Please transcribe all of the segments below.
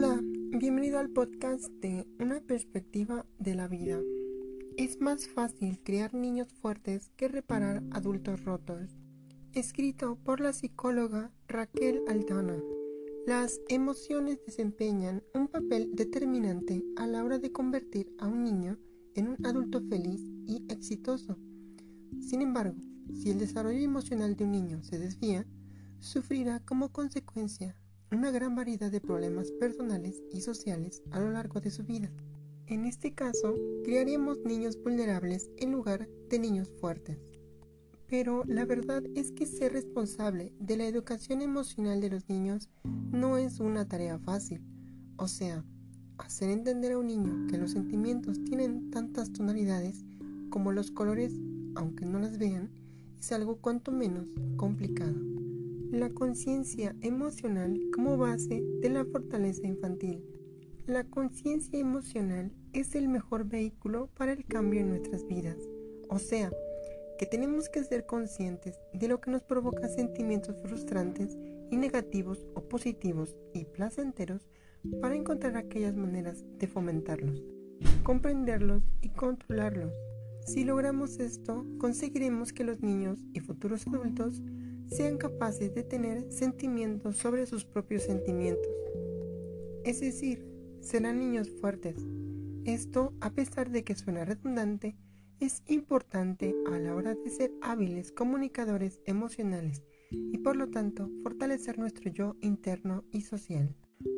Hola, bienvenido al podcast de Una perspectiva de la vida. Es más fácil crear niños fuertes que reparar adultos rotos. Escrito por la psicóloga Raquel Aldana. Las emociones desempeñan un papel determinante a la hora de convertir a un niño en un adulto feliz y exitoso. Sin embargo, si el desarrollo emocional de un niño se desvía, sufrirá como consecuencia una gran variedad de problemas personales y sociales a lo largo de su vida. En este caso, criaremos niños vulnerables en lugar de niños fuertes. Pero la verdad es que ser responsable de la educación emocional de los niños no es una tarea fácil. O sea, hacer entender a un niño que los sentimientos tienen tantas tonalidades como los colores, aunque no las vean, es algo cuanto menos complicado la conciencia emocional como base de la fortaleza infantil. La conciencia emocional es el mejor vehículo para el cambio en nuestras vidas. O sea, que tenemos que ser conscientes de lo que nos provoca sentimientos frustrantes y negativos o positivos y placenteros para encontrar aquellas maneras de fomentarlos, comprenderlos y controlarlos. Si logramos esto, conseguiremos que los niños y futuros adultos sean capaces de tener sentimientos sobre sus propios sentimientos. Es decir, serán niños fuertes. Esto, a pesar de que suena redundante, es importante a la hora de ser hábiles comunicadores emocionales y por lo tanto fortalecer nuestro yo interno y social.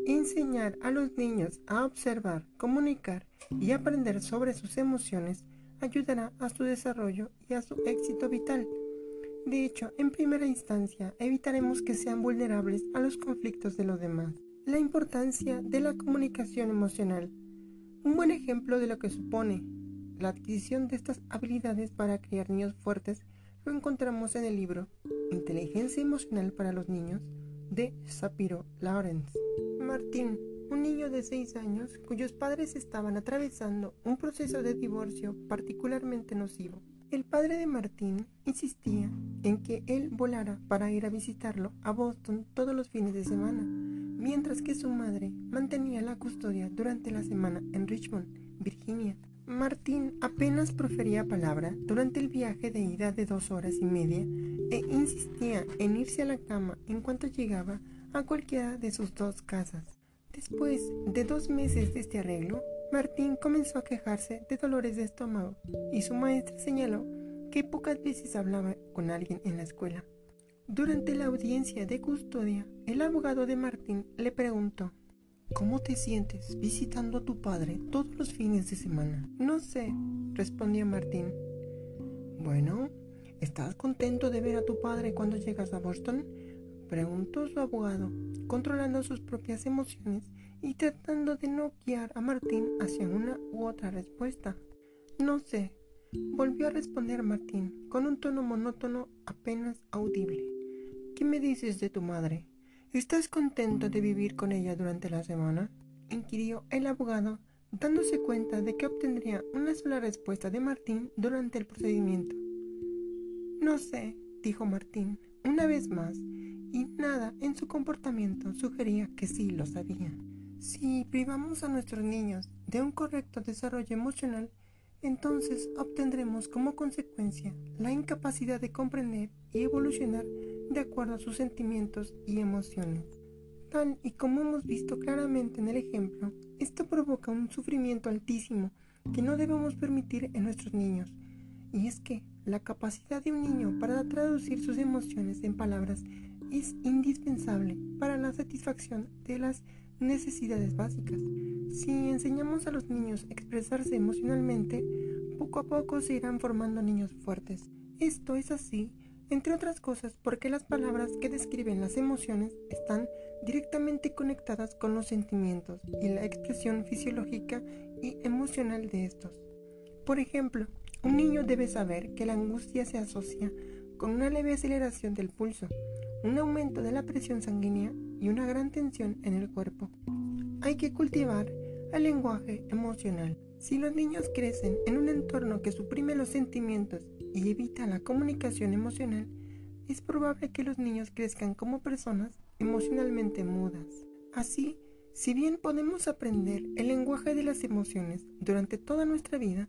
Enseñar a los niños a observar, comunicar y aprender sobre sus emociones ayudará a su desarrollo y a su éxito vital. De hecho, en primera instancia, evitaremos que sean vulnerables a los conflictos de los demás. La importancia de la comunicación emocional. Un buen ejemplo de lo que supone la adquisición de estas habilidades para criar niños fuertes lo encontramos en el libro Inteligencia emocional para los niños de Sapiro Lawrence. Martín, un niño de 6 años cuyos padres estaban atravesando un proceso de divorcio particularmente nocivo. El padre de Martín insistía en que él volara para ir a visitarlo a Boston todos los fines de semana, mientras que su madre mantenía la custodia durante la semana en Richmond, Virginia. Martín apenas profería palabra durante el viaje de ida de dos horas y media e insistía en irse a la cama en cuanto llegaba a cualquiera de sus dos casas. Después de dos meses de este arreglo, Martín comenzó a quejarse de dolores de estómago y su maestra señaló que pocas veces hablaba con alguien en la escuela. Durante la audiencia de custodia, el abogado de Martín le preguntó, ¿Cómo te sientes visitando a tu padre todos los fines de semana? No sé, respondió Martín. Bueno, ¿estás contento de ver a tu padre cuando llegas a Boston? Preguntó su abogado, controlando sus propias emociones y tratando de no guiar a Martín hacia una u otra respuesta. No sé, volvió a responder Martín con un tono monótono apenas audible. ¿Qué me dices de tu madre? ¿Estás contento de vivir con ella durante la semana? inquirió el abogado, dándose cuenta de que obtendría una sola respuesta de Martín durante el procedimiento. No sé, dijo Martín, una vez más, y nada en su comportamiento sugería que sí lo sabía. Si privamos a nuestros niños de un correcto desarrollo emocional, entonces obtendremos como consecuencia la incapacidad de comprender y evolucionar de acuerdo a sus sentimientos y emociones. Tal y como hemos visto claramente en el ejemplo, esto provoca un sufrimiento altísimo que no debemos permitir en nuestros niños. Y es que la capacidad de un niño para traducir sus emociones en palabras es indispensable para la satisfacción de las necesidades básicas. Si enseñamos a los niños a expresarse emocionalmente, poco a poco se irán formando niños fuertes. Esto es así, entre otras cosas, porque las palabras que describen las emociones están directamente conectadas con los sentimientos y la expresión fisiológica y emocional de estos. Por ejemplo, un niño debe saber que la angustia se asocia con una leve aceleración del pulso, un aumento de la presión sanguínea y una gran tensión en el cuerpo. Hay que cultivar el lenguaje emocional. Si los niños crecen en un entorno que suprime los sentimientos y evita la comunicación emocional, es probable que los niños crezcan como personas emocionalmente mudas. Así Si bien podemos aprender el lenguaje de las emociones durante toda nuestra vida,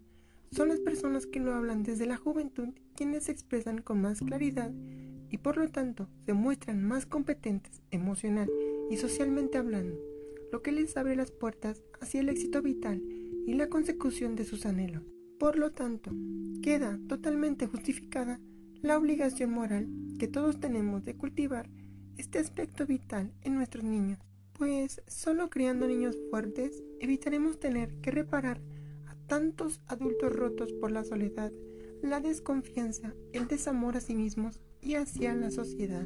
son las personas que lo hablan desde la juventud quienes expresan con más claridad y por lo tanto se muestran más competentes emocional y socialmente hablando, lo que les abre las puertas hacia el éxito vital y la consecución de sus anhelos. Por lo tanto, queda totalmente justificada la obligación moral que todos tenemos de cultivar este aspecto vital en nuestros niños, pues solo criando niños fuertes evitaremos tener que reparar a tantos adultos rotos por la soledad, la desconfianza, el desamor a sí mismos y hacia la sociedad.